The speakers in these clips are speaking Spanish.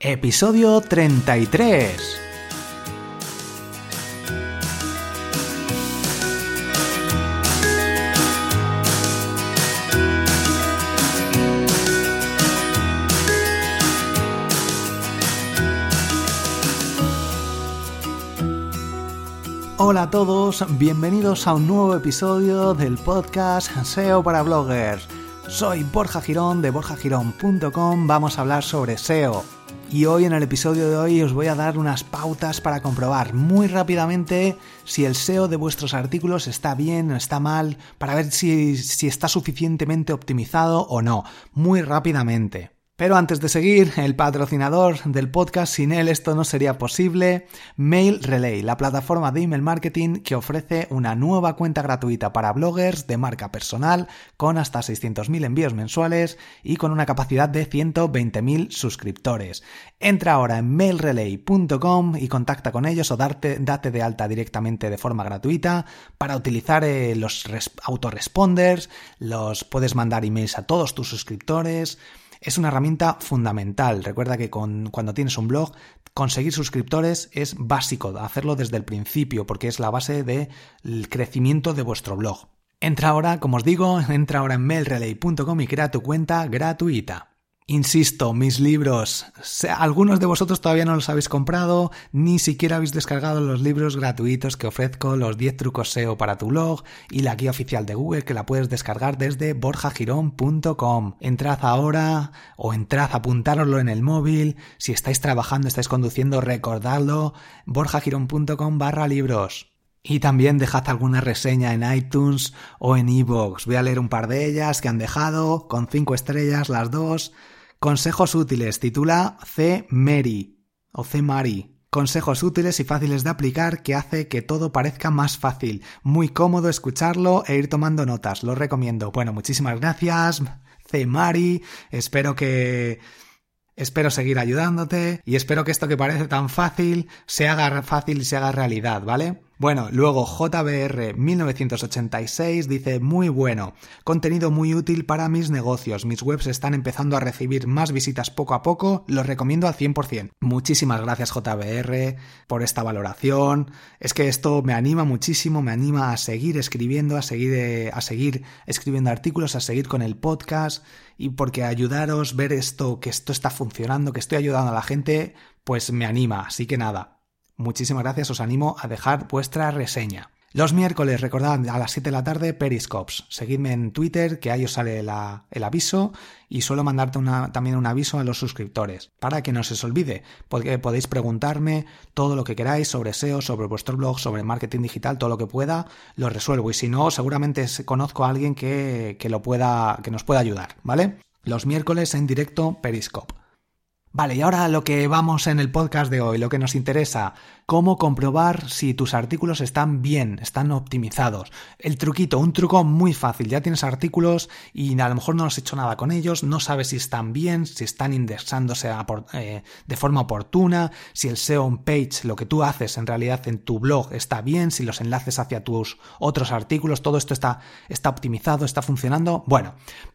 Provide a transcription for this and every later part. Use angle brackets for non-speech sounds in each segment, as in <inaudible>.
Episodio 33. Hola a todos, bienvenidos a un nuevo episodio del podcast SEO para bloggers. Soy Borja Girón de borjagirón.com, vamos a hablar sobre SEO. Y hoy en el episodio de hoy os voy a dar unas pautas para comprobar muy rápidamente si el SEO de vuestros artículos está bien o está mal, para ver si, si está suficientemente optimizado o no, muy rápidamente. Pero antes de seguir, el patrocinador del podcast, sin él esto no sería posible, Mail Relay, la plataforma de email marketing que ofrece una nueva cuenta gratuita para bloggers de marca personal con hasta 600.000 envíos mensuales y con una capacidad de 120.000 suscriptores. Entra ahora en mailrelay.com y contacta con ellos o date, date de alta directamente de forma gratuita para utilizar eh, los autoresponders, los puedes mandar emails a todos tus suscriptores, es una herramienta fundamental. Recuerda que cuando tienes un blog, conseguir suscriptores es básico, hacerlo desde el principio, porque es la base del crecimiento de vuestro blog. Entra ahora, como os digo, <laughs> entra ahora en mailrelay.com y crea tu cuenta gratuita. Insisto, mis libros, algunos de vosotros todavía no los habéis comprado, ni siquiera habéis descargado los libros gratuitos que ofrezco, los 10 trucos SEO para tu blog y la guía oficial de Google que la puedes descargar desde borjagirón.com. Entrad ahora o entrad, apuntároslo en el móvil, si estáis trabajando, estáis conduciendo, recordadlo, borjagirón.com barra libros. Y también dejad alguna reseña en iTunes o en iVoox. Voy a leer un par de ellas que han dejado, con 5 estrellas las dos. Consejos útiles, titula C. Mary o C. Mari. Consejos útiles y fáciles de aplicar que hace que todo parezca más fácil. Muy cómodo escucharlo e ir tomando notas. Lo recomiendo. Bueno, muchísimas gracias, C. Mari. Espero que Espero seguir ayudándote y espero que esto que parece tan fácil se haga fácil y se haga realidad, ¿vale? Bueno, luego JBR 1986 dice muy bueno, contenido muy útil para mis negocios, mis webs están empezando a recibir más visitas poco a poco, los recomiendo al 100%. Muchísimas gracias JBR por esta valoración, es que esto me anima muchísimo, me anima a seguir escribiendo, a seguir, a seguir escribiendo artículos, a seguir con el podcast. Y porque ayudaros, ver esto, que esto está funcionando, que estoy ayudando a la gente, pues me anima, así que nada, Muchísimas gracias, os animo a dejar vuestra reseña. Los miércoles, recordad, a las 7 de la tarde, Periscopes. Seguidme en Twitter, que ahí os sale el aviso, y suelo mandarte también un aviso a los suscriptores, para que no se os olvide, porque podéis preguntarme todo lo que queráis sobre SEO, sobre vuestro blog, sobre marketing digital, todo lo que pueda, lo resuelvo. Y si no, seguramente conozco a alguien que, que, lo pueda, que nos pueda ayudar, ¿vale? Los miércoles en directo, Periscope. Vale, y ahora lo que vamos en el podcast de hoy, lo que nos interesa, cómo comprobar si tus artículos están bien, están optimizados. El truquito, un truco muy fácil, ya tienes artículos y a lo mejor no has hecho nada con ellos, no sabes si están bien, si están indexándose eh, de forma oportuna, si el SEO page, lo que tú haces en realidad en tu blog está bien, si los enlaces hacia tus otros artículos, todo esto está, está optimizado, está funcionando. Bueno,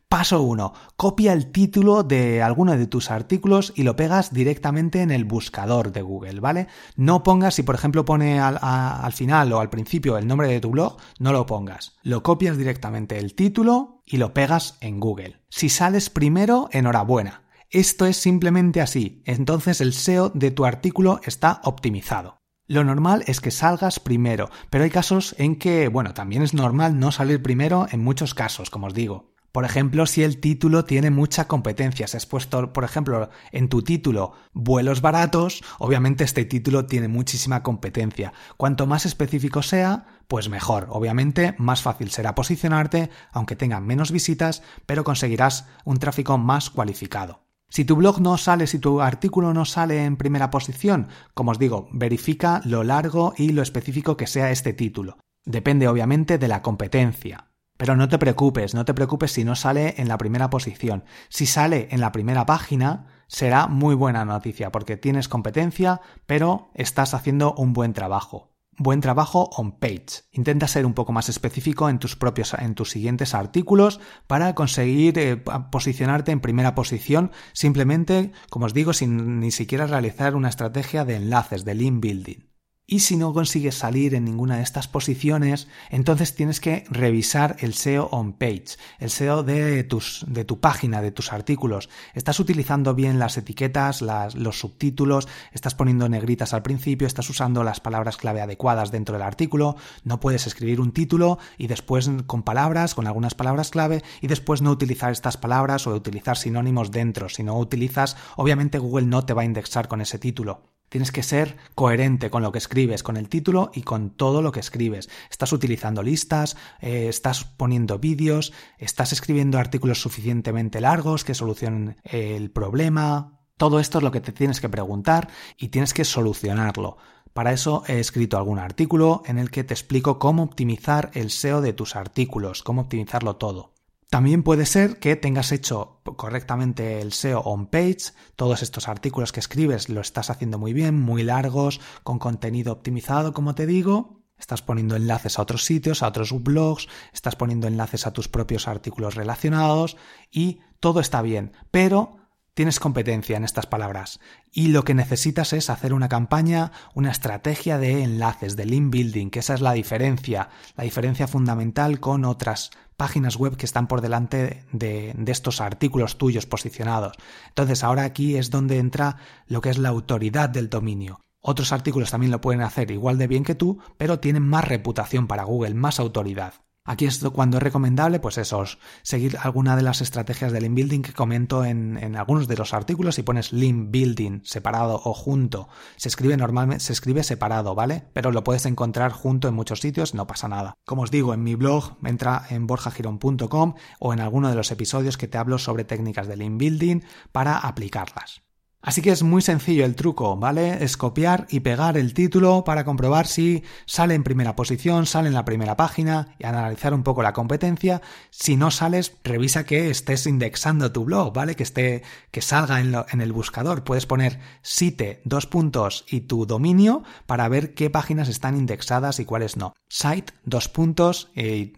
Paso 1. Copia el título de alguno de tus artículos y lo pegas directamente en el buscador de Google, ¿vale? No pongas, si por ejemplo pone al, al, final o al principio el nombre de tu blog, no lo pongas. Lo copias directamente el título y lo pegas en Google. Si sales primero, enhorabuena. Esto es simplemente así. Entonces el SEO de tu artículo está optimizado. Lo normal es que salgas primero, pero hay casos en que, bueno, también es normal no salir primero en muchos casos, como os digo. Por ejemplo, si el título tiene mucha competencia, si has puesto, por ejemplo, en tu título vuelos baratos, obviamente este título tiene muchísima competencia. Cuanto más específico sea, pues mejor. Obviamente, más fácil será posicionarte, aunque tenga menos visitas, pero conseguirás un tráfico más cualificado. Si tu blog no sale, si tu artículo no sale en primera posición, como os digo, verifica lo largo y lo específico que sea este título. Depende obviamente de la competencia. Pero no te preocupes, no te preocupes si no sale en la primera posición. Si sale en la primera página, será muy buena noticia porque tienes competencia, pero estás haciendo un buen trabajo. Buen trabajo on page. Intenta ser un poco más específico en tus propios, en tus siguientes artículos para conseguir eh, posicionarte en primera posición simplemente, como os digo, sin ni siquiera realizar una estrategia de enlaces, de link building. Y si no consigues salir en ninguna de estas posiciones, entonces tienes que revisar el SEO on page, el SEO de, tus, de tu página, de tus artículos. ¿Estás utilizando bien las etiquetas, los subtítulos? ¿Estás poniendo negritas al principio? ¿Estás usando las palabras clave adecuadas dentro del artículo? No puedes escribir un título y después con palabras, con algunas palabras clave, y después no utilizar estas palabras o utilizar sinónimos dentro. Si no utilizas, obviamente Google no te va a indexar con ese título. Tienes que ser coherente con lo que escribes, con el título y con todo lo que escribes. Estás utilizando listas, eh, estás poniendo vídeos, estás escribiendo artículos suficientemente largos que solucionen el problema. Todo esto es lo que te tienes que preguntar y tienes que solucionarlo. Para eso he escrito algún artículo en el que te explico cómo optimizar el SEO de tus artículos, cómo optimizarlo todo. También puede ser que tengas hecho correctamente el SEO on page, todos estos artículos que escribes lo estás haciendo muy bien, muy largos, con contenido optimizado, como te digo, estás poniendo enlaces a otros sitios, a otros blogs, estás poniendo enlaces a tus propios artículos relacionados y todo está bien, pero tienes competencia en estas palabras y lo que necesitas es hacer una campaña, una estrategia de enlaces, de link building, que esa es la diferencia, la diferencia fundamental con otras páginas web que están por delante de, estos artículos tuyos posicionados. Entonces ahora aquí es donde entra lo que es la autoridad del dominio. Otros artículos también lo pueden hacer igual de bien que tú, pero tienen más reputación para Google, más autoridad. Aquí es cuando es recomendable, pues eso, seguir alguna de las estrategias de link building que comento en, algunos de los artículos. Si pones link building separado o junto, se escribe normalmente, se escribe separado, ¿vale? Pero lo puedes encontrar junto en muchos sitios, no pasa nada. Como os digo, en mi blog, entra en borjagiron.com o en alguno de los episodios que te hablo sobre técnicas de link building para aplicarlas. Así que es muy sencillo el truco, ¿vale? Es copiar y pegar el título para comprobar si sale en primera posición, sale en la primera página y analizar un poco la competencia. Si no sales, revisa que estés indexando tu blog, ¿vale? Que esté, que salga en, el buscador. Puedes poner site, dos puntos y tu dominio para ver qué páginas están indexadas y cuáles no. Site, dos puntos y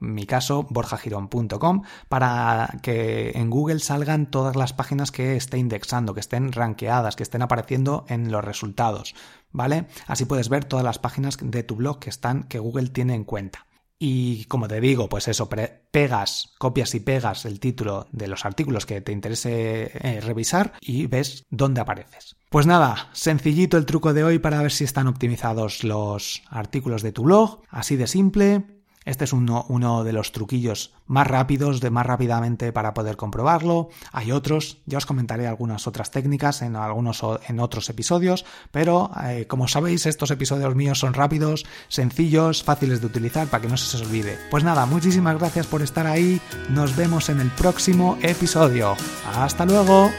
mi caso, borjagirón.com para que en Google salgan todas las páginas que esté indexando, que estén rankeadas, que estén apareciendo en los resultados, ¿vale? Así puedes ver todas las páginas de tu blog que están que Google tiene en cuenta. Y como te digo, pues eso, pegas, copias y pegas el título de los artículos que te interese eh, revisar y ves dónde apareces. Pues nada, sencillito el truco de hoy para ver si están optimizados los artículos de tu blog, así de simple, este es uno, de los truquillos más rápidos, de más rápidamente para poder comprobarlo. Hay otros, ya os comentaré algunas otras técnicas en algunos en otros episodios, pero eh, como sabéis, estos episodios míos son rápidos, sencillos, fáciles de utilizar para que no se os olvide. Pues nada, muchísimas gracias por estar ahí. Nos vemos en el próximo episodio. Hasta luego.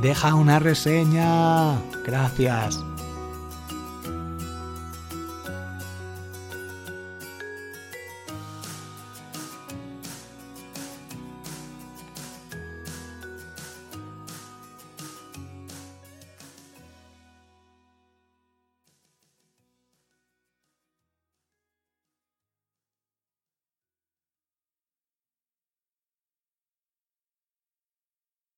Deja una reseña. Gracias.